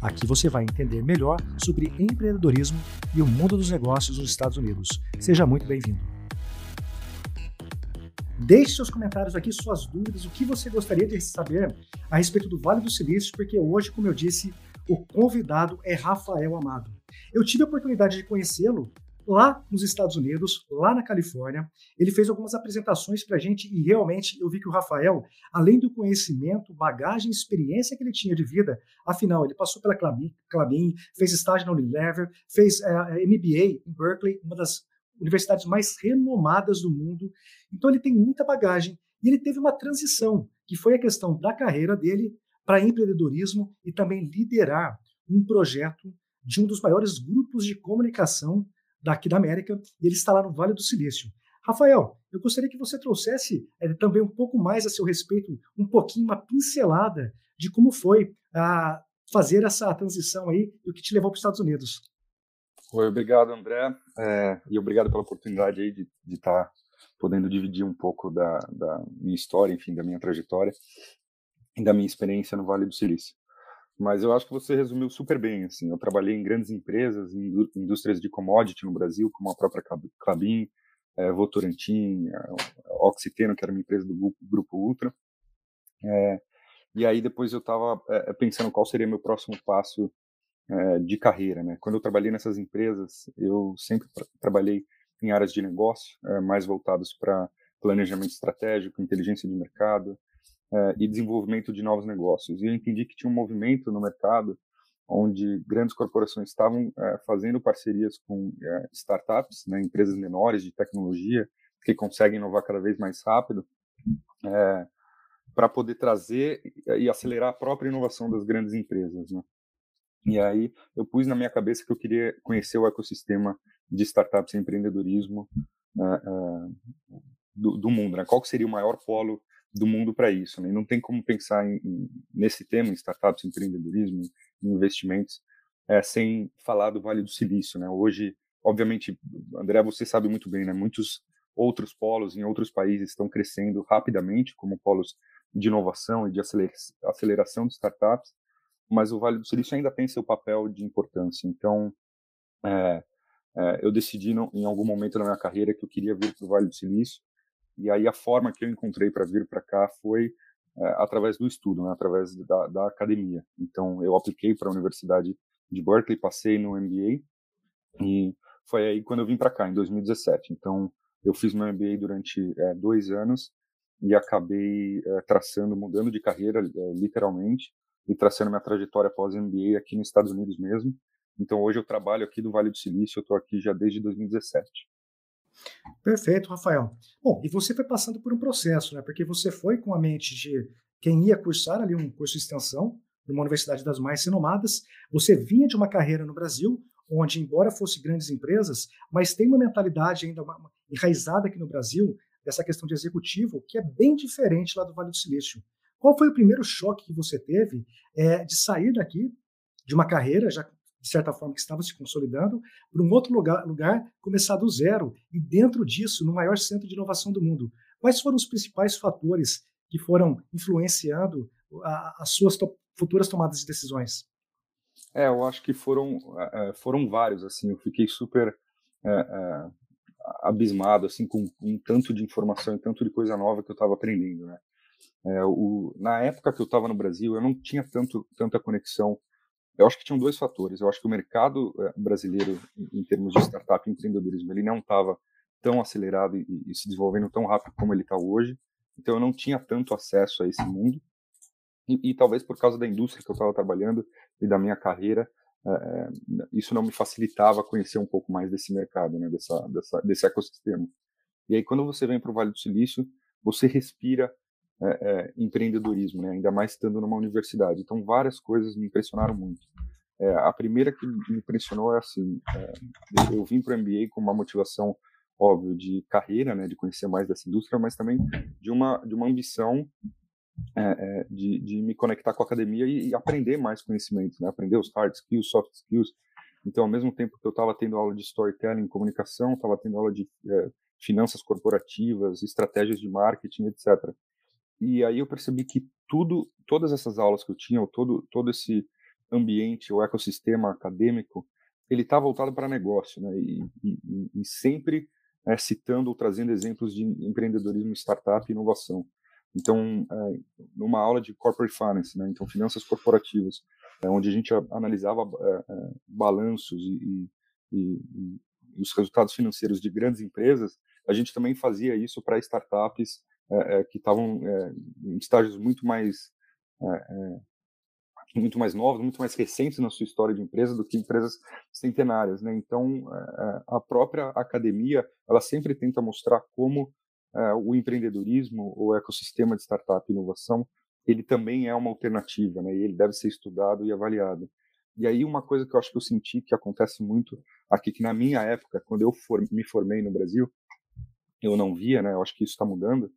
Aqui você vai entender melhor sobre empreendedorismo e o mundo dos negócios nos Estados Unidos. Seja muito bem-vindo. Deixe seus comentários aqui, suas dúvidas, o que você gostaria de saber a respeito do Vale do Silício, porque hoje, como eu disse, o convidado é Rafael Amado. Eu tive a oportunidade de conhecê-lo lá nos Estados Unidos, lá na Califórnia. Ele fez algumas apresentações para a gente e realmente eu vi que o Rafael, além do conhecimento, bagagem, experiência que ele tinha de vida, afinal, ele passou pela Clabin, fez estágio na Unilever, fez é, eh, MBA em Berkeley, uma das universidades mais renomadas do mundo. Então ele tem muita bagagem e ele teve uma transição, que foi a questão da carreira dele para empreendedorismo e também liderar um projeto de um dos maiores grupos de comunicação daqui da América, e ele está lá no Vale do Silício. Rafael, eu gostaria que você trouxesse é, também um pouco mais a seu respeito, um pouquinho, uma pincelada de como foi a fazer essa transição aí e o que te levou para os Estados Unidos. Oi, obrigado, André, é, e obrigado pela oportunidade aí de estar tá podendo dividir um pouco da, da minha história, enfim, da minha trajetória e da minha experiência no Vale do Silício. Mas eu acho que você resumiu super bem. Assim, eu trabalhei em grandes empresas, em indústrias de commodity no Brasil, como a própria Clabin, é, Votorantim, Oxiteno, que era uma empresa do Grupo Ultra. É, e aí depois eu estava é, pensando qual seria meu próximo passo de carreira. Né? Quando eu trabalhei nessas empresas, eu sempre tra trabalhei em áreas de negócio, mais voltados para planejamento estratégico, inteligência de mercado, é, e desenvolvimento de novos negócios. E eu entendi que tinha um movimento no mercado onde grandes corporações estavam é, fazendo parcerias com é, startups, né, empresas menores de tecnologia, que conseguem inovar cada vez mais rápido, para poder trazer e acelerar a própria inovação das grandes empresas. Né? E aí eu pus na minha cabeça que eu queria conhecer o ecossistema de startups e empreendedorismo do, do, mundo. Né? Qual seria o maior polo do mundo para isso. Né? Não tem como pensar em, em, nesse tema, em startups, empreendedorismo, em investimentos, é, sem falar do Vale do Silício. Né? Hoje, obviamente, André, você sabe muito bem, né? muitos outros polos em outros países estão crescendo rapidamente, como polos de inovação e de aceleração de startups, mas o Vale do Silício ainda tem seu papel de importância. Então, é, é, eu decidi no, em algum momento da minha carreira que eu queria vir para o Vale do Silício, e aí a forma que eu encontrei para vir para cá foi é, através do estudo, né, através da, da academia. Então eu apliquei para a Universidade de Berkeley, passei no MBA e foi aí quando eu vim para cá, em 2017. Então eu fiz meu MBA durante é, dois anos e acabei é, traçando, mudando de carreira, literalmente, e traçando minha trajetória pós-MBA aqui nos Estados Unidos mesmo. Então hoje eu trabalho aqui do Vale do Silício, eu estou aqui já desde 2017. Perfeito, Rafael. Bom, e você foi passando por um processo, né? Porque você foi com a mente de quem ia cursar ali um curso de extensão numa universidade das mais renomadas. Você vinha de uma carreira no Brasil, onde, embora fosse grandes empresas, mas tem uma mentalidade ainda enraizada aqui no Brasil, dessa questão de executivo, que é bem diferente lá do Vale do Silício. Qual foi o primeiro choque que você teve é, de sair daqui, de uma carreira já de certa forma, que estava se consolidando, para um outro lugar, lugar começar do zero e, dentro disso, no maior centro de inovação do mundo. Quais foram os principais fatores que foram influenciando as suas to futuras tomadas de decisões? É, eu acho que foram, é, foram vários, assim, eu fiquei super é, é, abismado, assim, com, um tanto de informação e tanto de coisa nova que eu estava aprendendo, né? É, o, na época que eu estava no Brasil, eu não tinha tanto, tanta conexão eu acho que tinham dois fatores. Eu acho que o mercado eh, brasileiro, em termos de startup e empreendedorismo, ele não estava tão acelerado e, e, se desenvolvendo tão rápido como ele está hoje. Então, eu não tinha tanto acesso a esse mundo. E, e talvez por causa da indústria que eu estava trabalhando e da minha carreira, é, isso não me facilitava conhecer um pouco mais desse mercado, né, dessa, dessa, desse ecossistema. E aí, quando você vem para o Vale do Silício, você respira é, é, empreendedorismo, né? ainda mais estando numa universidade. Então, várias coisas me impressionaram muito. É, a primeira que me impressionou é assim, é, eu vim para o MBA com uma motivação óbvio de carreira, né, de conhecer mais dessa indústria, mas também de uma de uma ambição é, de, de me conectar com a academia e, e aprender mais conhecimentos, né, aprender os hard skills, soft skills. Então, ao mesmo tempo que eu estava tendo aula de storytelling, comunicação, estava tendo aula de é, finanças corporativas, estratégias de marketing, etc. E aí eu percebi que tudo, todas essas aulas que eu tinha, todo todo esse ambiente, o ecossistema acadêmico, ele está voltado para negócio, né? E, e, e sempre é, citando ou trazendo exemplos de empreendedorismo, startup e inovação. Então, é, numa aula de corporate finance, né? Então, finanças corporativas, é, onde a gente analisava é, balanços e, e, os resultados financeiros de grandes empresas, a gente também fazia isso para startups que estavam em estágios muito mais muito mais novos, muito mais recentes na sua história de empresa do que empresas centenárias, né? Então, a própria academia, ela sempre tenta mostrar como o empreendedorismo, o ecossistema de startup e inovação, ele também é uma alternativa, né? E ele deve ser estudado e avaliado. E aí uma coisa que eu acho que eu senti que acontece muito aqui, que na minha época, quando eu for, me formei no Brasil, eu não via, né? Eu acho que isso está mudando,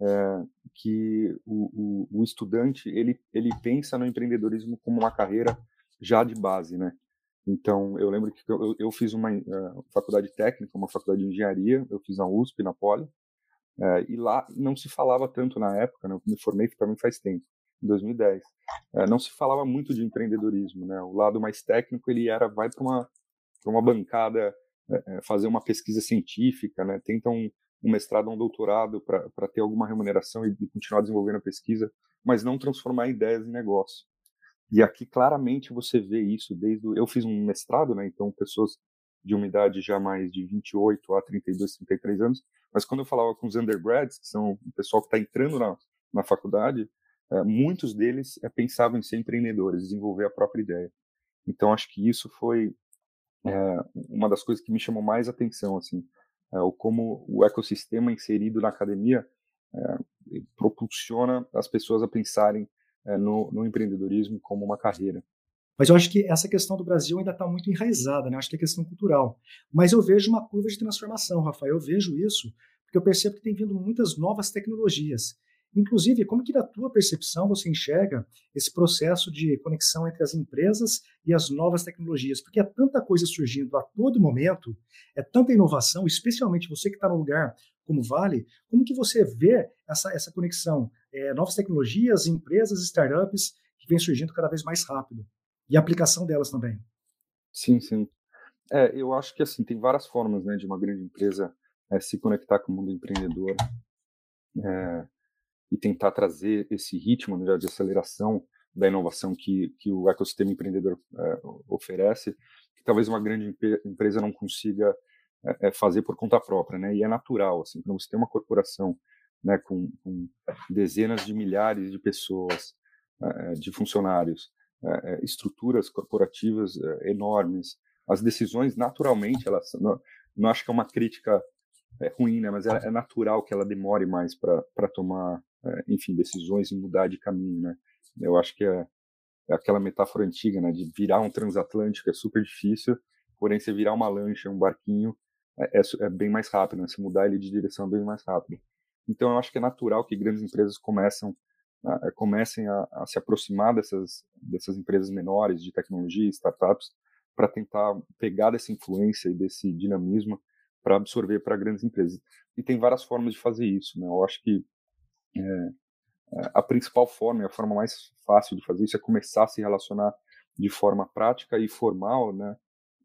é, que o, o, o, estudante ele ele pensa no empreendedorismo como uma carreira já de base, né? Então eu lembro que eu, eu fiz uma uh, faculdade técnica, uma faculdade de engenharia, eu fiz na USP, na Poli, uh, e lá não se falava tanto na época, né? Eu me formei também faz tempo, em 2010. Uh, não se falava muito de empreendedorismo, né? O lado mais técnico ele era vai para uma pra uma bancada fazer uma pesquisa científica, né? Tentam um mestrado ou um doutorado para ter alguma remuneração e, e, continuar desenvolvendo a pesquisa, mas não transformar ideias em negócio. E aqui claramente você vê isso desde eu fiz um mestrado, né, então pessoas de uma idade já mais de 28 a 32, 33 anos, mas quando eu falava com os undergrads, que são o pessoal que está entrando na, na faculdade, é, muitos deles é, pensavam em ser empreendedores, desenvolver a própria ideia. Então acho que isso foi é, uma das coisas que me chamou mais atenção, assim, ou como o ecossistema inserido na academia é, propulsiona as pessoas a pensarem é, no, no, empreendedorismo como uma carreira. Mas eu acho que essa questão do Brasil ainda está muito enraizada, né? acho que é questão cultural. Mas eu vejo uma curva de transformação, Rafael, eu vejo isso, porque eu percebo que tem vindo muitas novas tecnologias. Inclusive, como que na tua percepção você enxerga esse processo de conexão entre as empresas e as novas tecnologias? Porque é tanta coisa surgindo a todo momento, é tanta inovação, especialmente você que está no lugar como Vale, como que você vê essa, essa conexão? É, novas tecnologias, empresas, startups que vem surgindo cada vez mais rápido e a aplicação delas também. Sim, sim. É, eu acho que assim tem várias formas né, de uma grande empresa é, se conectar com o mundo empreendedor. É, e tentar trazer esse ritmo né, de aceleração da inovação que, que o ecossistema empreendedor é, oferece, que talvez uma grande empresa não consiga é, fazer por conta própria, né? E é natural, assim, quando você tem uma corporação, né, com, com dezenas de milhares de pessoas, é, de funcionários, estruturas corporativas enormes, as decisões naturalmente elas não, não acho que é uma crítica é ruim, né? Mas é, é natural que ela demore mais para tomar é, enfim, decisões e mudar de caminho, né? Eu acho que é, é, aquela metáfora antiga, né, de virar um transatlântico é super difícil, porém você virar uma lancha, um barquinho, é, é, é bem mais rápido, né? Se mudar ele de direção é bem mais rápido. Então eu acho que é natural que grandes empresas começam a, comecem a, a, se aproximar dessas dessas empresas menores de tecnologia, startups, para tentar pegar dessa influência e desse dinamismo para absorver para grandes empresas. E tem várias formas de fazer isso, né? Eu acho que é, é, a principal forma, a forma mais fácil de fazer isso é começar a se relacionar de forma prática e formal, né,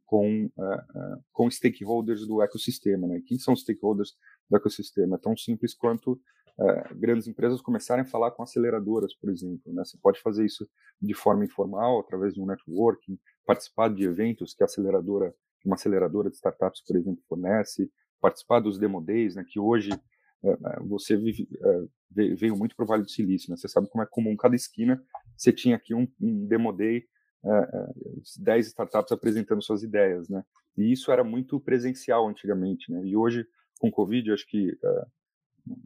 com é, é, com stakeholders do ecossistema, né? Quem são os stakeholders do ecossistema? É tão simples quanto é, grandes empresas começarem a falar com aceleradoras, por exemplo. Né? Você pode fazer isso de forma informal, através de um networking, participar de eventos que a aceleradora, uma aceleradora de startups, por exemplo, fornece, participar dos demo days, né? Que hoje você vive, é, veio muito para o Vale do Silício, né? Você sabe como é comum, cada esquina você tinha aqui um, um demo day, 10 startups apresentando suas ideias, né? E isso era muito presencial antigamente, né? E hoje, com o Covid, acho que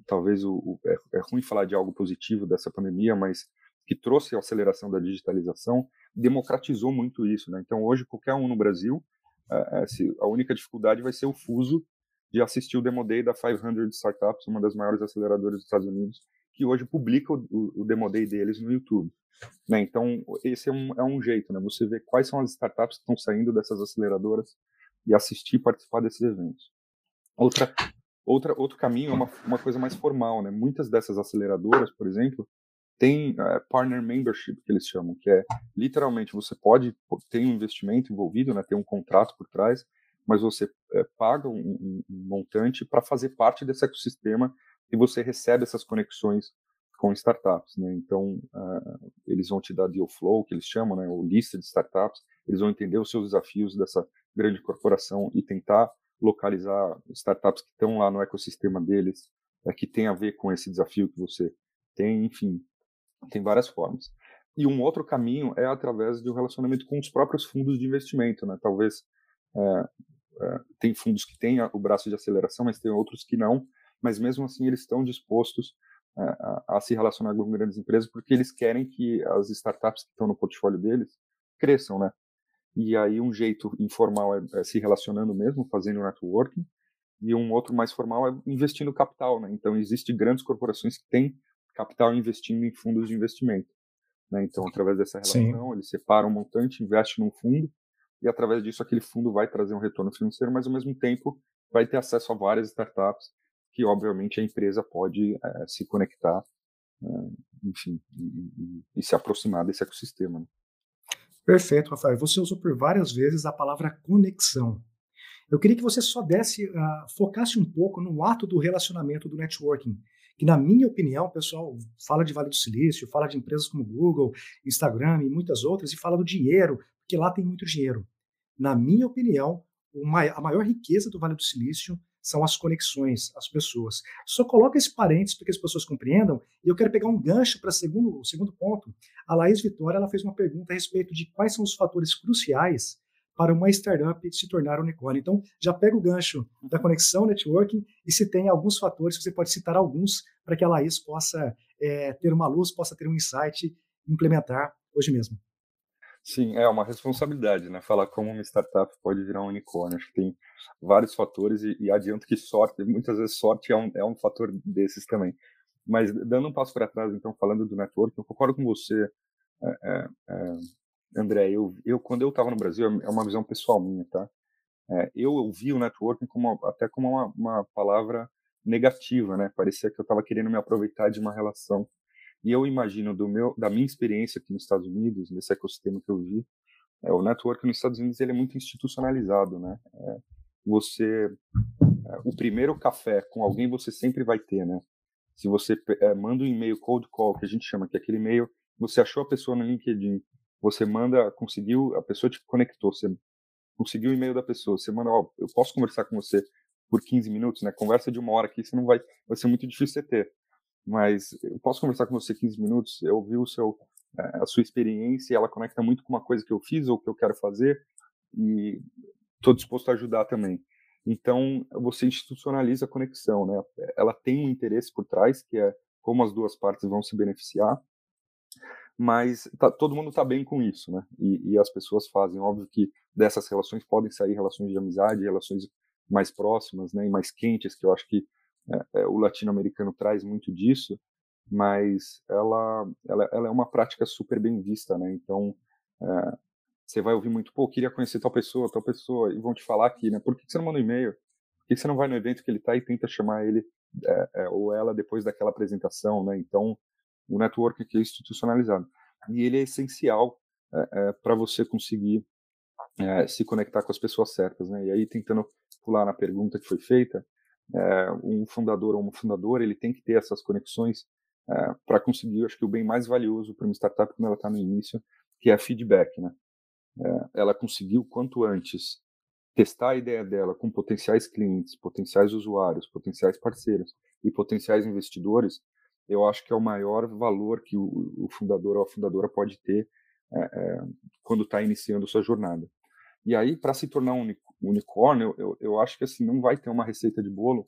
talvez o, o é, é, ruim falar de algo positivo dessa pandemia, mas que trouxe a aceleração da digitalização, democratizou muito isso. Né? Então, hoje, qualquer um no Brasil, é, a única dificuldade vai ser o fuso de assistir o Demo Day da 500 Startups, uma das maiores aceleradoras dos Estados Unidos, que hoje publica o, o, Demo Day deles no YouTube. Né? Então, esse é um, é um jeito, né? Você vê quais são as startups que estão saindo dessas aceleradoras e assistir e participar desses eventos. Outra, outra, outro caminho é uma, uma coisa mais formal, né? Muitas dessas aceleradoras, por exemplo, tem uh, partner membership que eles chamam, que é literalmente você pode ter um investimento envolvido, né? Ter um contrato por trás, mas você uh, paga um, um, um montante para fazer parte desse ecossistema e você recebe essas conexões com startups, né? Então, uh, eles vão te dar deal flow, que eles chamam, né? Ou lista de startups. Eles vão entender os seus desafios dessa grande corporação e tentar localizar startups que estão lá no ecossistema deles, uh, que tem a ver com esse desafio que você tem. Enfim, tem várias formas. E um outro caminho é através de um relacionamento com os próprios fundos de investimento, né? Talvez uh, tem fundos que têm o braço de aceleração, mas tem outros que não. Mas mesmo assim, eles estão dispostos a, a, se relacionar com grandes empresas, porque eles querem que as startups que estão no portfólio deles cresçam, né? E aí um jeito informal é, é se relacionando mesmo, fazendo networking, e um outro mais formal é investindo capital, né? Então existe grandes corporações que têm capital investindo em fundos de investimento, né? Então através dessa relação Sim. eles separam um montante, investem num fundo e através disso aquele fundo vai trazer um retorno financeiro, mas ao mesmo tempo vai ter acesso a várias startups que obviamente a empresa pode é, se conectar, é, enfim, e, e, e, se aproximar desse ecossistema. Né? Perfeito, Rafael. Você usou por várias vezes a palavra conexão. Eu queria que você só desse, uh, focasse um pouco no ato do relacionamento do networking, que na minha opinião, o pessoal fala de Vale do Silício, fala de empresas como Google, Instagram e muitas outras, e fala do dinheiro, porque lá tem muito dinheiro. Na minha opinião, a maior riqueza do Vale do Silício são as conexões, as pessoas. Só coloca esse parênteses para que as pessoas compreendam, e eu quero pegar um gancho para segundo, o segundo ponto. A Laís Vitória ela fez uma pergunta a respeito de quais são os fatores cruciais para uma startup se tornar unicórnio. Então, já pega o gancho da conexão, networking, e se tem alguns fatores, você pode citar alguns para que a Laís possa é, ter uma luz, possa ter um insight, implementar hoje mesmo. Sim, é uma responsabilidade, né? Falar como uma startup pode virar um unicórnio. Acho que tem vários fatores e, e adianto que sorte, muitas vezes sorte é um, é um fator desses também. Mas dando um passo para trás, então, falando do network, eu concordo com você, é, é, é, André. Eu, eu, quando eu estava no Brasil, é uma visão pessoal minha, tá? É, eu ouvi o networking como, até como uma, uma palavra negativa, né? Parecia que eu estava querendo me aproveitar de uma relação e eu imagino do meu, da minha experiência aqui nos Estados Unidos, nesse ecossistema que eu vi, é, o network nos Estados Unidos ele é muito institucionalizado, né? É, você, é, o primeiro café com alguém você sempre vai ter, né? Se você é, manda um e-mail cold call, que a gente chama que é aquele e-mail, você achou a pessoa no LinkedIn, você manda, conseguiu, a pessoa te conectou, você conseguiu o e-mail da pessoa, você manda, ó, eu posso conversar com você por 15 minutos, né? Conversa de uma hora aqui, você não vai, vai ser muito difícil você ter mas eu posso conversar com você 15 minutos, eu ouvi o seu, eh, a sua experiência, ela conecta muito com uma coisa que eu fiz ou que eu quero fazer, e estou disposto a ajudar também. Então, você institucionaliza a conexão, né? Ela tem um interesse por trás, que é como as duas partes vão se beneficiar, mas tá, todo mundo está bem com isso, né? E, e, as pessoas fazem. Óbvio que dessas relações podem sair relações de amizade, relações mais próximas, né? E mais quentes, que eu acho que é, é, o latino-americano traz muito disso, mas ela, ela, ela, é uma prática super bem vista, né? Então, é, você vai ouvir muito, pô, queria conhecer tal pessoa, tal pessoa, e vão te falar aqui, né? Por que você não manda um e-mail? Por que você não vai no evento que ele está e tenta chamar ele é, é, ou ela depois daquela apresentação, né? Então, o network aqui é institucionalizado. E ele é essencial é, para você conseguir se conectar com as pessoas certas, né? E aí, tentando pular na pergunta que foi feita, é, um fundador ou uma fundadora ele tem que ter essas conexões é, para conseguir, acho que o bem mais valioso para uma startup quando ela está no início, que é feedback, né? É, ela conseguiu quanto antes testar a ideia dela com potenciais clientes, potenciais usuários, potenciais parceiros e potenciais investidores, eu acho que é o maior valor que o, o fundador ou a fundadora pode ter é, é, quando está iniciando sua jornada. E aí, para se tornar um unicórnio, eu, eu acho que assim não vai ter uma receita de bolo,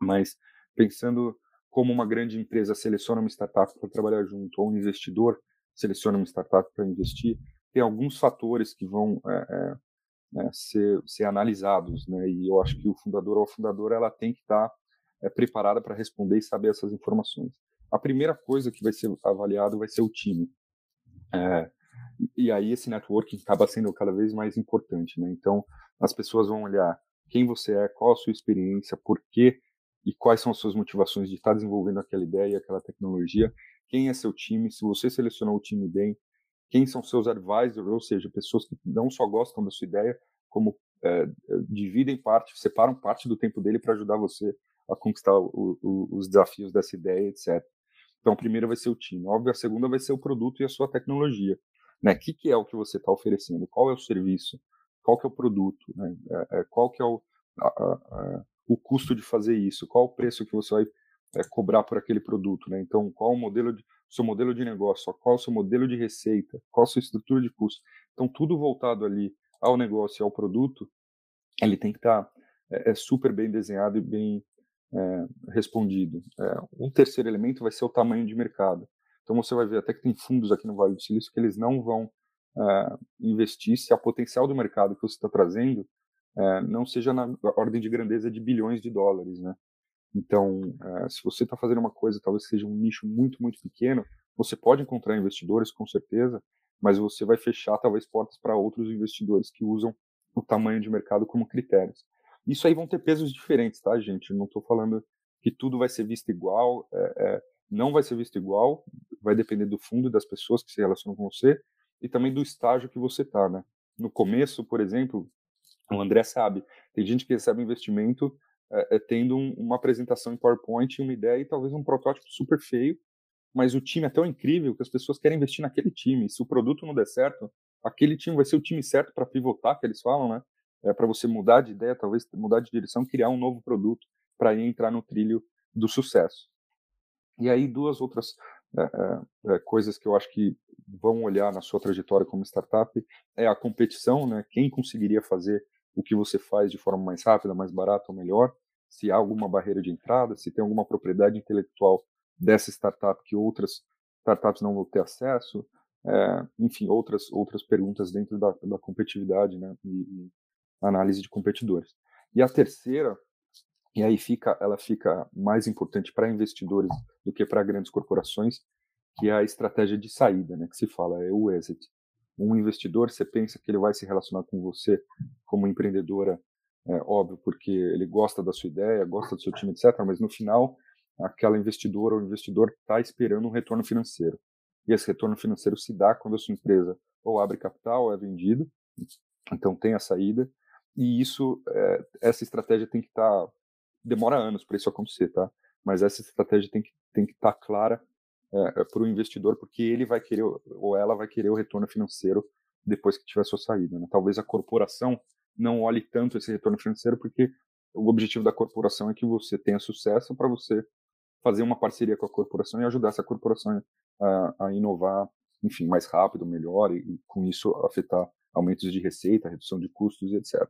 mas pensando como uma grande empresa seleciona uma startup para trabalhar junto, ou um investidor seleciona uma startup para investir, tem alguns fatores que vão é, é, ser, ser analisados, né? E eu acho que o fundador ou a fundadora ela tem que estar tá, preparada para responder e saber essas informações. A primeira coisa que vai ser avaliado vai ser o time. É, e aí esse networking acaba sendo cada vez mais importante, né? Então, as pessoas vão olhar quem você é, qual a sua experiência, por quê e quais são as suas motivações de estar desenvolvendo aquela ideia, aquela tecnologia, quem é seu time, se você selecionou o time bem, quem são seus advisors, ou seja, pessoas que não só gostam da sua ideia, como é, dividem parte, separam parte do tempo dele para ajudar você a conquistar o, o, os desafios dessa ideia, etc. Então, a primeira vai ser o time. Óbvio, a segunda vai ser o produto e a sua tecnologia. Né? O que, que é o que você está oferecendo? Qual é o serviço? Qual que é o produto? Né? É, é, qual que é o, a, a, o custo de fazer isso? Qual o preço que você vai é, cobrar por aquele produto? Né? Então, qual o modelo de, seu modelo de negócio? Qual o seu modelo de receita? Qual a sua estrutura de custo? Então, tudo voltado ali ao negócio e ao produto, ele tem que estar tá, é, é, super bem desenhado e bem é, respondido. Um terceiro elemento vai ser o tamanho de mercado. Então você vai ver até que tem fundos aqui no Vale do Silício que eles não vão uh, investir se a potencial do mercado que você está trazendo uh, não seja na ordem de grandeza de bilhões de dólares, né? Então, uh, se você está fazendo uma coisa, talvez seja um nicho muito, muito pequeno, você pode encontrar investidores, com certeza, mas você vai fechar talvez portas para outros investidores que usam o tamanho de mercado como critérios. Isso aí vão ter pesos diferentes, tá, gente? Eu não estou falando que tudo vai ser visto igual. É, é, não vai ser visto igual, vai depender do fundo das pessoas que se relacionam com você e também do estágio que você está, né? No começo, por exemplo, o André sabe, tem gente que recebe investimento é, é, tendo um, uma apresentação em PowerPoint, uma ideia e talvez um protótipo super feio, mas o time é tão incrível que as pessoas querem investir naquele time. Se o produto não der certo, aquele time vai ser o time certo para pivotar, que eles falam, né? É para você mudar de ideia, talvez mudar de direção, criar um novo produto para entrar no trilho do sucesso. E aí duas outras é, é, coisas que eu acho que vão olhar na sua trajetória como startup é a competição, né? Quem conseguiria fazer o que você faz de forma mais rápida, mais barata ou melhor? Se há alguma barreira de entrada, se tem alguma propriedade intelectual dessa startup que outras startups não vão ter acesso, é, enfim, outras outras perguntas dentro da, da competitividade, né? E, e análise de competidores. E a terceira e aí fica, ela fica mais importante para investidores do que para grandes corporações, que é a estratégia de saída, né, que se fala, é o exit. Um investidor, você pensa que ele vai se relacionar com você como empreendedora, é, óbvio, porque ele gosta da sua ideia, gosta do seu time, etc., mas no final, aquela investidora ou investidor está esperando um retorno financeiro. E esse retorno financeiro se dá quando a sua empresa ou abre capital ou é vendida, então tem a saída, e isso, é, essa estratégia tem que estar tá demora anos para isso acontecer, tá? Mas essa estratégia tem que tem que estar tá clara é, é para o investidor, porque ele vai querer ou ela vai querer o retorno financeiro depois que tiver sua saída. Né? Talvez a corporação não olhe tanto esse retorno financeiro, porque o objetivo da corporação é que você tenha sucesso para você fazer uma parceria com a corporação e ajudar essa corporação a, a inovar, enfim, mais rápido, melhor e, e com isso afetar aumentos de receita, redução de custos etc.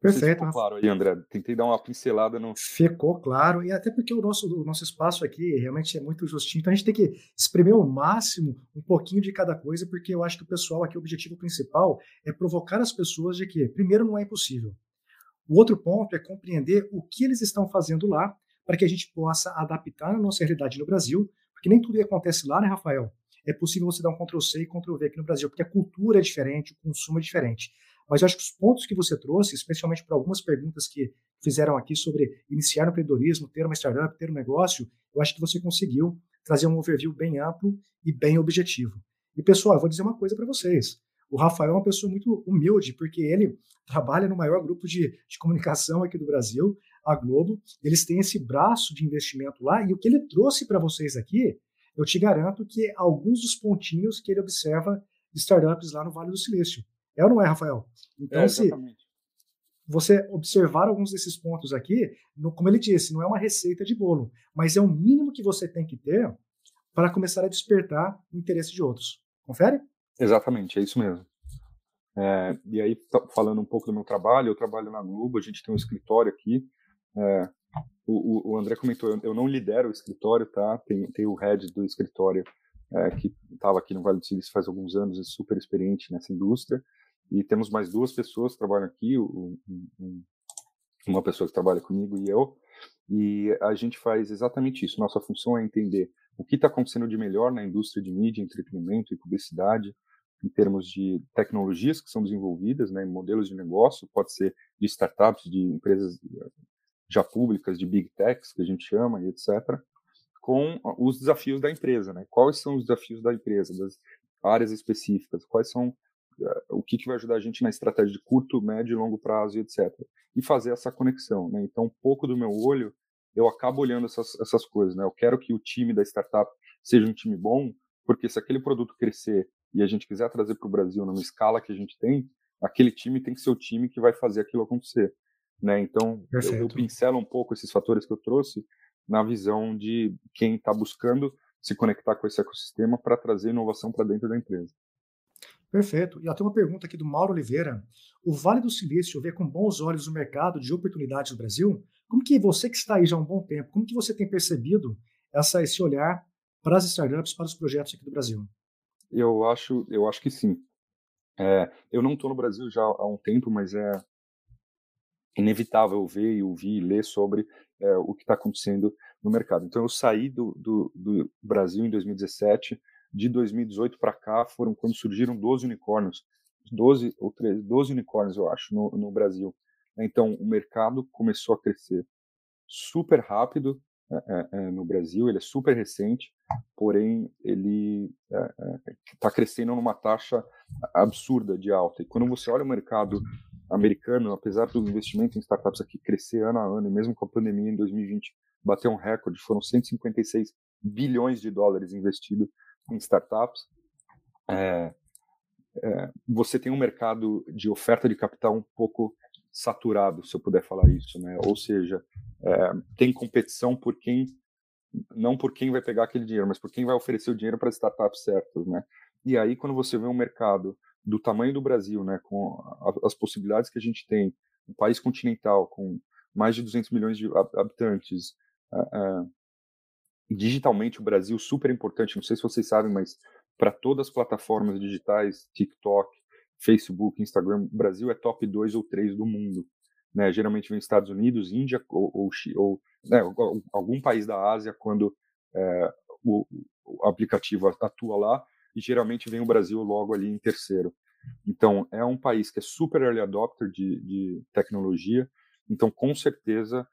Perfeito. Ficou claro aí, André. Tentei dar uma pincelada no. Ficou claro, e até porque o nosso, o nosso espaço aqui realmente é muito justinho, então a gente tem que espremer ao máximo um pouquinho de cada coisa, porque eu acho que o pessoal aqui, o objetivo principal é provocar as pessoas de que, primeiro, não é impossível. O outro ponto é compreender o que eles estão fazendo lá, para que a gente possa adaptar a nossa realidade no Brasil, porque nem tudo acontece lá, né, Rafael? É possível você dar um Ctrl-C e Ctrl-V aqui no Brasil, porque a cultura é diferente, o consumo é diferente. Mas eu acho que os pontos que você trouxe, especialmente para algumas perguntas que fizeram aqui sobre iniciar no empreendedorismo, ter uma startup, ter um negócio, eu acho que você conseguiu trazer um overview bem amplo e bem objetivo. E pessoal, eu vou dizer uma coisa para vocês. O Rafael é uma pessoa muito humilde, porque ele trabalha no maior grupo de, de comunicação aqui do Brasil, a Globo. Eles têm esse braço de investimento lá, e o que ele trouxe para vocês aqui, eu te garanto que alguns dos pontinhos que ele observa startups lá no Vale do Silício. É ou não é, Rafael? Então, é, se você observar alguns desses pontos aqui, no, como ele disse, não é uma receita de bolo, mas é o mínimo que você tem que ter para começar a despertar o interesse de outros. Confere? Exatamente, é isso mesmo. É, e aí, falando um pouco do meu trabalho, eu trabalho na Globo, a gente tem um escritório aqui, é, o, o, André comentou, eu, eu, não lidero o escritório, tá? Tem, tem o head do escritório é, que estava aqui no Vale do Silício faz alguns anos, é super experiente nessa indústria. E temos mais duas pessoas que trabalham aqui, um, um, uma pessoa que trabalha comigo e eu. E a gente faz exatamente isso. Nossa função é entender o que está acontecendo de melhor na indústria de mídia, entretenimento e publicidade, em termos de tecnologias que são desenvolvidas, né, modelos de negócio, pode ser de startups, de empresas já públicas, de big techs, que a gente chama, e etc., com os desafios da empresa. Né? Quais são os desafios da empresa, das áreas específicas, quais são o que, que vai ajudar a gente na estratégia de curto, médio e longo prazo, etc. E fazer essa conexão. Né? Então, um pouco do meu olho, eu acabo olhando essas, essas coisas. Né? Eu quero que o time da startup seja um time bom, porque se aquele produto crescer e a gente quiser trazer para o Brasil numa escala que a gente tem, aquele time tem que ser o time que vai fazer aquilo acontecer. Né? Então, eu, eu, pincelo um pouco esses fatores que eu trouxe na visão de quem está buscando se conectar com esse ecossistema para trazer inovação para dentro da empresa. Perfeito. E até uma pergunta aqui do Mauro Oliveira. O Vale do Silício vê com bons olhos o mercado de oportunidades no Brasil? Como que você que está aí já há um bom tempo, como que você tem percebido essa, esse olhar para as startups, para os projetos aqui do Brasil? Eu acho, eu acho que sim. É, eu não estou no Brasil já há um tempo, mas é inevitável ver e ouvir e ler sobre é, o que está acontecendo no mercado. Então, eu saí do, do, do Brasil em 2017, de 2018 para cá foram quando surgiram 12 unicórnios, 12 ou 13, 12 unicórnios, eu acho, no, no Brasil. Então, o mercado começou a crescer super rápido é, é, é no Brasil, ele é super recente, porém, ele está é, é, crescendo numa taxa absurda de alta. E quando você olha o mercado americano, apesar do investimento em startups aqui crescer ano a ano, e mesmo com a pandemia em 2020 bater um recorde, foram 156 bilhões de dólares investidos em startups, é, é, você tem um mercado de oferta de capital um pouco saturado, se eu puder falar isso, né? Ou seja, é, tem competição por quem não por quem vai pegar aquele dinheiro, mas por quem vai oferecer o dinheiro para startups certas, né? E aí quando você vê um mercado do tamanho do Brasil, né, com as possibilidades que a gente tem, um país continental com mais de 200 milhões de habitantes, uh, uh, digitalmente o Brasil super importante. Não sei se vocês sabem, mas para todas as plataformas digitais, TikTok, Facebook, Instagram, o Brasil é top 2 ou 3 do mundo. Né? Geralmente vem Estados Unidos, Índia ou, ou, ou né, algum país da Ásia quando é, o, o aplicativo atua lá e geralmente vem o Brasil logo ali em terceiro. Então, é um país que é super early adopter de, de tecnologia, então, com certeza,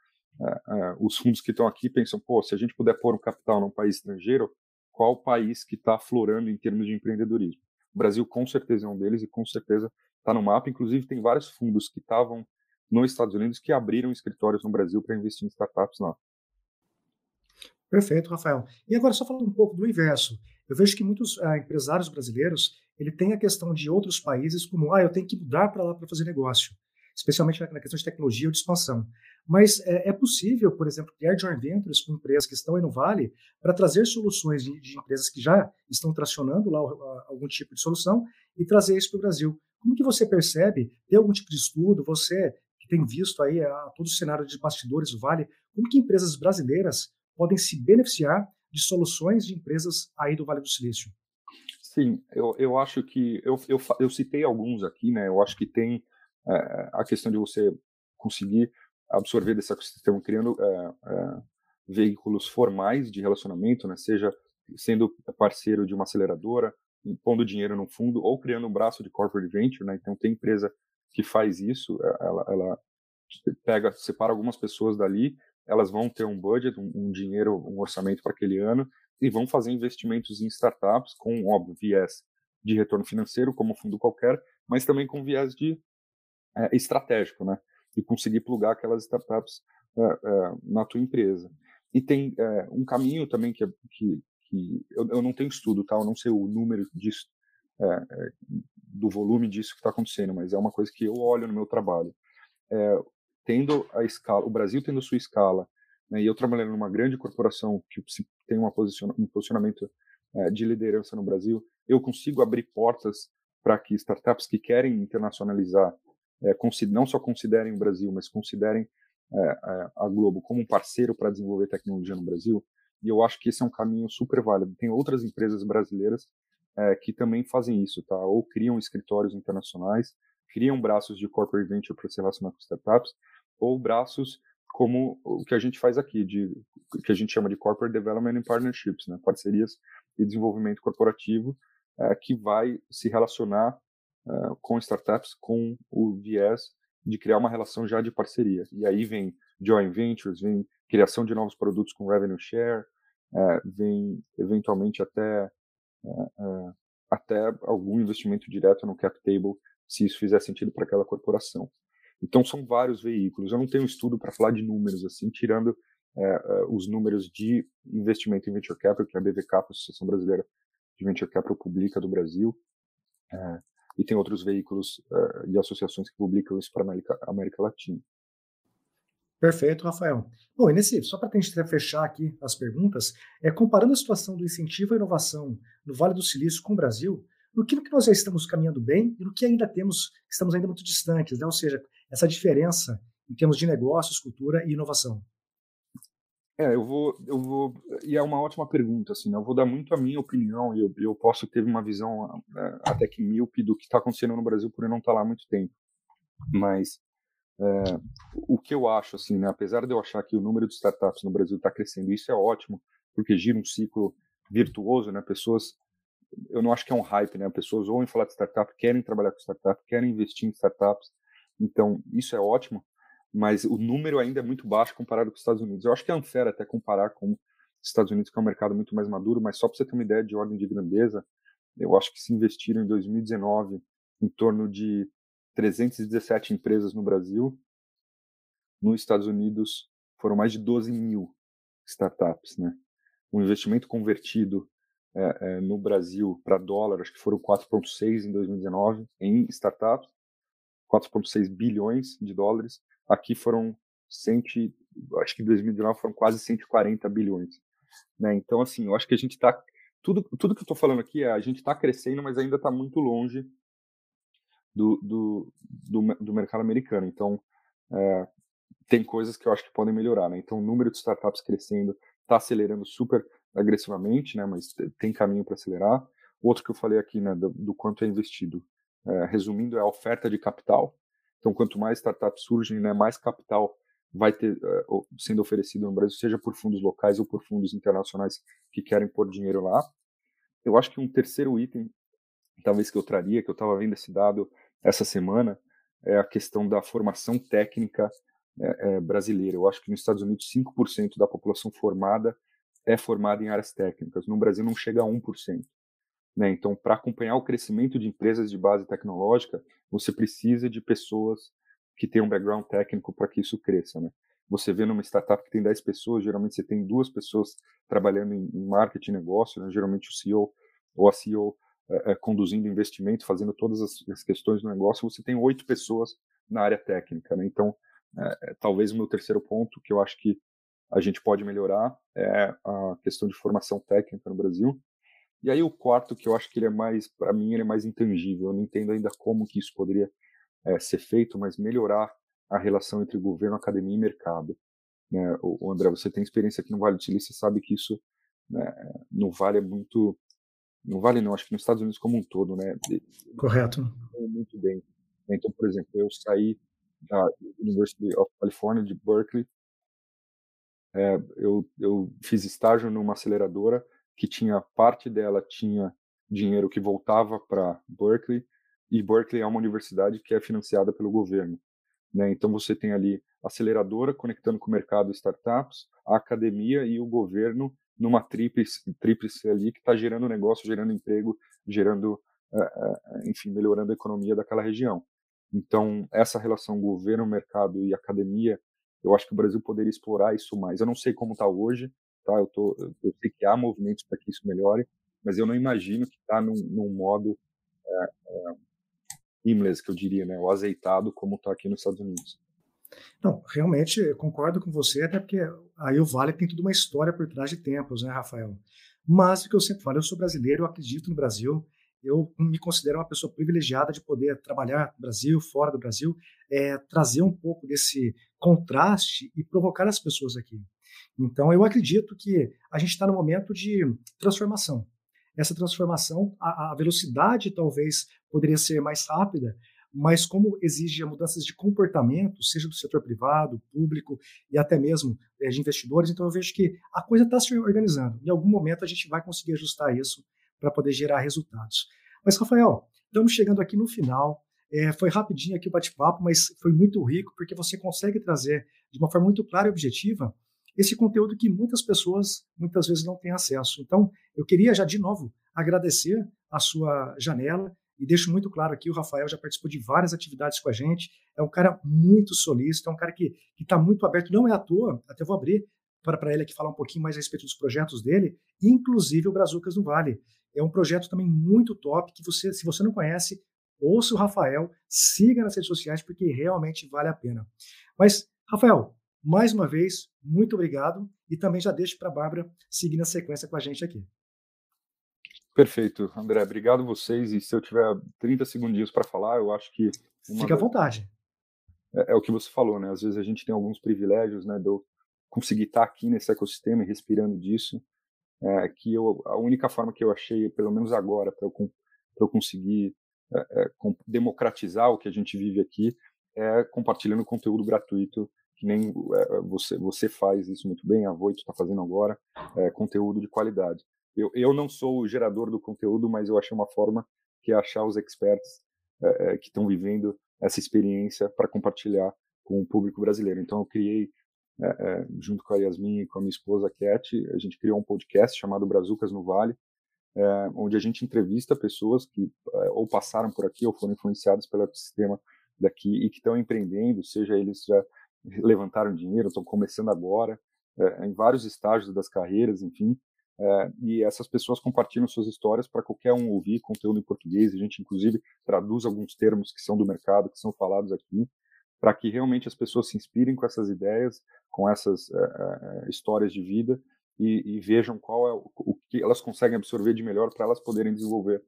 os fundos que estão aqui pensam, pô, se a gente puder pôr um capital num país estrangeiro, qual país que está aflorando em termos de empreendedorismo? O Brasil, com certeza, é um deles e, com certeza, está no mapa. Inclusive, tem vários fundos que estavam nos Estados Unidos que abriram escritórios no Brasil para investir em startups lá. Perfeito, Rafael. E agora, só falando um pouco do inverso. Eu vejo que muitos uh, empresários brasileiros ele tem a questão de outros países como, ah, eu tenho que mudar para lá para fazer negócio, especialmente na, questão de tecnologia ou de expansão. Mas é, é, possível, por exemplo, criar joint ventures com empresas que estão aí no Vale para trazer soluções de, de, empresas que já estão tracionando lá algum tipo de solução e trazer isso para o Brasil. Como que você percebe? Tem algum tipo de estudo? Você que tem visto aí a, todo o cenário de bastidores do Vale, como que empresas brasileiras podem se beneficiar de soluções de empresas aí do Vale do Silício? Sim, eu, eu acho que eu, eu, eu citei alguns aqui, né? Eu acho que tem a questão de você conseguir absorver desse ecossistema criando é, é, veículos formais de relacionamento, né? Seja sendo parceiro de uma aceleradora, pondo dinheiro no fundo ou criando um braço de corporate venture, né? Então tem empresa que faz isso, ela, ela pega, separa algumas pessoas dali, elas vão ter um budget, um, um dinheiro, um orçamento para aquele ano e vão fazer investimentos em startups com, óbvio, viés de retorno financeiro, como fundo qualquer, mas também com viés de é, estratégico, né? E conseguir plugar aquelas startups é, é, na tua empresa. E tem é, um caminho também que, que, que eu, eu, não tenho estudo, tá? Eu não sei o número disso, do volume disso que está acontecendo, mas é uma coisa que eu olho no meu trabalho. tendo a escala, o Brasil tendo sua escala, né, e eu trabalhando numa grande corporação que tem uma posiciona, um posicionamento de liderança no Brasil, eu consigo abrir portas para que startups que querem internacionalizar é, não só considerem o Brasil, mas considerem é, a Globo como um parceiro para desenvolver tecnologia no Brasil, e eu acho que esse é um caminho super válido. Tem outras empresas brasileiras é, que também fazem isso, tá? Ou criam escritórios internacionais, criam braços de corporate venture para se relacionar com startups, ou braços como o que a gente faz aqui, de que a gente chama de corporate development and partnerships, né? Parcerias e desenvolvimento corporativo é, que vai se relacionar é, com startups com o viés de criar uma relação já de parceria. E aí vem joint ventures, vem criação de novos produtos com revenue share, é, vem eventualmente até é, é, até algum investimento direto no cap table, se isso fizer sentido para aquela corporação. Então são vários veículos. Eu não tenho estudo para falar de números assim, tirando os números de investimento em venture capital que a BVK, a Associação Brasileira de Venture Capital, publica do Brasil. É, e tem outros veículos uh, e associações que publicam isso para a América, Latina. Perfeito, Rafael. Bom, e nesse, só para a gente fechar aqui as perguntas, é comparando a situação do incentivo à inovação no Vale do Silício com o Brasil, no que, no que nós já estamos caminhando bem e no que ainda temos, estamos ainda muito distantes, né? ou seja, essa diferença em termos de negócios, cultura e inovação. É, eu vou, eu vou, e é uma ótima pergunta, assim, né? eu vou dar muito a minha opinião e eu, eu posso ter uma visão é, até que míope do que está acontecendo no Brasil por eu não estar tá lá há muito tempo. Mas é, o que eu acho, assim, né? Apesar de eu achar que o número de startups no Brasil está crescendo, isso é ótimo, porque gira um ciclo virtuoso, né? Pessoas, eu não acho que é um hype, né? Pessoas ouvem falar de startup, querem trabalhar com startup, querem investir em startups, então isso é ótimo mas o número ainda é muito baixo comparado com os Estados Unidos. Eu acho que é unfair até comparar com os Estados Unidos, que é um mercado muito mais maduro, mas só para você ter uma ideia de ordem de grandeza, eu acho que se investiram em 2019 em torno de 317 empresas no Brasil. Nos Estados Unidos foram mais de 12 mil startups, né? O investimento convertido é, é, no Brasil para dólar, acho que foram 4,6 em 2019 em startups, 4,6 bilhões de dólares. Aqui foram 100, acho que em 2019 foram quase 140 bilhões. Né? Então, assim, eu acho que a gente está. Tudo, tudo que eu estou falando aqui é a gente está crescendo, mas ainda está muito longe do, do, do, do, mercado americano. Então, é, tem coisas que eu acho que podem melhorar. Né? Então, o número de startups crescendo está acelerando super agressivamente, né? mas tem caminho para acelerar. Outro que eu falei aqui, né, do, do quanto é investido. É, resumindo, é a oferta de capital. Então, quanto mais startups surgem, né, mais capital vai ter uh, sendo oferecido no Brasil, seja por fundos locais ou por fundos internacionais que querem pôr dinheiro lá. Eu acho que um terceiro item, talvez que eu traria, que eu estava vendo esse dado essa semana, é a questão da formação técnica é, é, brasileira. Eu acho que nos Estados Unidos 5% da população formada é formada em áreas técnicas. No Brasil não chega a 1%. Né? Então, para acompanhar o crescimento de empresas de base tecnológica, você precisa de pessoas que tenham um background técnico para que isso cresça. Né? Você vê numa startup que tem 10 pessoas, geralmente você tem duas pessoas trabalhando em, marketing e negócio, né? geralmente o CEO ou a CEO é, é, conduzindo investimento, fazendo todas as, as, questões do negócio, você tem oito pessoas na área técnica. Né? Então, é, talvez o meu terceiro ponto que eu acho que a gente pode melhorar é a questão de formação técnica no Brasil. E aí o quarto, que eu acho que ele é mais, para mim, ele é mais intangível. Eu não entendo ainda como que isso poderia é, ser feito, mas melhorar a relação entre governo, academia e mercado. Né? O, André, você tem experiência aqui no Vale do Silício, você sabe que isso né, no Vale é muito, no Vale não, acho que nos Estados Unidos como um todo, né? Correto. Muito bem. Então, por exemplo, eu saí da University of California de Berkeley, é, eu, eu fiz estágio numa aceleradora que tinha parte dela tinha dinheiro que voltava para Berkeley e Berkeley é uma universidade que é financiada pelo governo, né? Então você tem ali aceleradora conectando com o mercado startups, a academia e o governo numa tríplice, tríplice ali que está gerando negócio, gerando emprego, gerando, uh, uh, enfim, melhorando a economia daquela região. Então essa relação governo, mercado e academia, eu acho que o Brasil poderia explorar isso mais. Eu não sei como está hoje, tá? Eu, tô, eu sei que há movimentos para que isso melhore, mas eu não imagino que está num, num, modo é, é, que eu diria, né? O azeitado como está aqui nos Estados Unidos. Não, realmente eu concordo com você, até porque aí o Vale tem toda uma história por trás de tempos, né, Rafael? Mas o que eu sempre falo, eu sou brasileiro, eu acredito no Brasil, eu me considero uma pessoa privilegiada de poder trabalhar no Brasil, fora do Brasil, é, trazer um pouco desse contraste e provocar as pessoas aqui. Então, eu acredito que a gente está no momento de transformação. Essa transformação, a, a velocidade talvez poderia ser mais rápida, mas como exige mudanças de comportamento, seja do setor privado, público e até mesmo é, de investidores, então eu vejo que a coisa está se organizando. Em algum momento a gente vai conseguir ajustar isso para poder gerar resultados. Mas, Rafael, estamos chegando aqui no final. É, foi rapidinho aqui o bate-papo, mas foi muito rico, porque você consegue trazer de uma forma muito clara e objetiva esse conteúdo que muitas pessoas muitas vezes não têm acesso. Então, eu queria já de novo agradecer a sua janela e deixo muito claro aqui, o Rafael já participou de várias atividades com a gente, é um cara muito solícito, é um cara que está muito aberto, não é à toa, até vou abrir para ele aqui falar um pouquinho mais a respeito dos projetos dele, inclusive o Brazucas no Vale. É um projeto também muito top, que você, se você não conhece, ouça o Rafael, siga nas redes sociais, porque realmente vale a pena. Mas, Rafael, mais uma vez, muito obrigado e também já deixo para a Bárbara seguir na sequência com a gente aqui. Perfeito, André. Obrigado vocês. E se eu tiver 30 segundinhos para falar, eu acho que. Fica à vontade. É, é, o que você falou, né? Às vezes a gente tem alguns privilégios, né? De eu conseguir estar aqui nesse ecossistema e respirando disso. É, que eu, a única forma que eu achei, pelo menos agora, para eu, eu conseguir é, é, democratizar o que a gente vive aqui, é compartilhando conteúdo gratuito que nem é, você, você faz isso muito bem, a Voito está fazendo agora, é, conteúdo de qualidade. Eu, eu não sou o gerador do conteúdo, mas eu achei uma forma que é achar os experts é, que estão vivendo essa experiência para compartilhar com o público brasileiro. Então eu criei, junto com a Yasmin e com a minha esposa Cat, a gente criou um podcast chamado Brazucas no Vale, onde a gente entrevista pessoas que ou passaram por aqui ou foram influenciadas pelo ecossistema daqui e que estão empreendendo, seja eles já levantaram dinheiro, estão começando agora, é, em vários estágios das carreiras, enfim. É, e essas pessoas compartilham suas histórias para qualquer um ouvir conteúdo em português. A gente, inclusive, traduz alguns termos que são do mercado, que são falados aqui, para que realmente as pessoas se inspirem com essas ideias, com essas é, histórias de vida e, e, vejam qual é o, o, que elas conseguem absorver de melhor para elas poderem desenvolver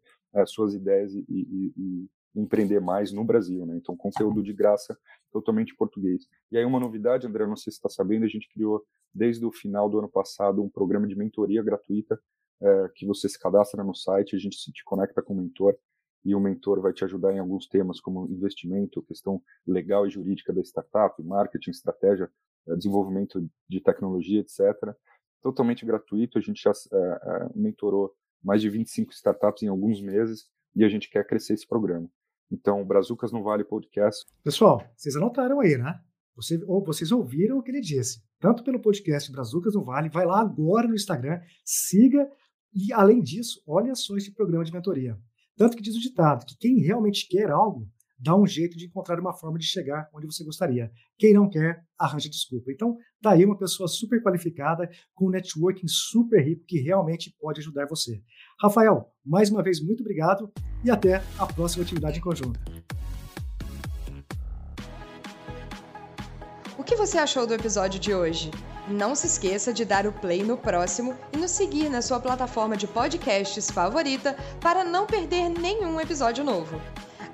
suas ideias e, e, empreender mais no Brasil, né? Então, conteúdo de graça totalmente português. E aí, uma novidade, André, não sei se está sabendo, a gente criou desde o final do ano passado um programa de mentoria gratuita é, que você se cadastra no site, a gente se te conecta com o mentor e o mentor vai te ajudar em alguns temas como investimento, questão legal e jurídica da startup, marketing, estratégia, é, desenvolvimento de tecnologia, etc. Totalmente gratuito, a gente já é, é mentorou mais de 25 startups em alguns meses e a gente quer crescer esse programa. Então, Brazucas no Vale Podcast. Pessoal, vocês anotaram aí, né? Você, ou vocês ouviram o que ele disse. Tanto pelo podcast Brazucas no Vale, vai lá agora no Instagram, siga e, além disso, olha só esse programa de mentoria. Tanto que diz o ditado que quem realmente quer algo dá um jeito de encontrar uma forma de chegar onde você gostaria. Quem não quer, arranja desculpa. Então, tá aí uma pessoa super qualificada, com um networking super rico que realmente pode ajudar você. Rafael, mais uma vez, muito obrigado e até a próxima atividade em conjunto. O que você achou do episódio de hoje? Não se esqueça de dar o play no próximo e nos seguir na sua plataforma de podcasts favorita para não perder nenhum episódio novo.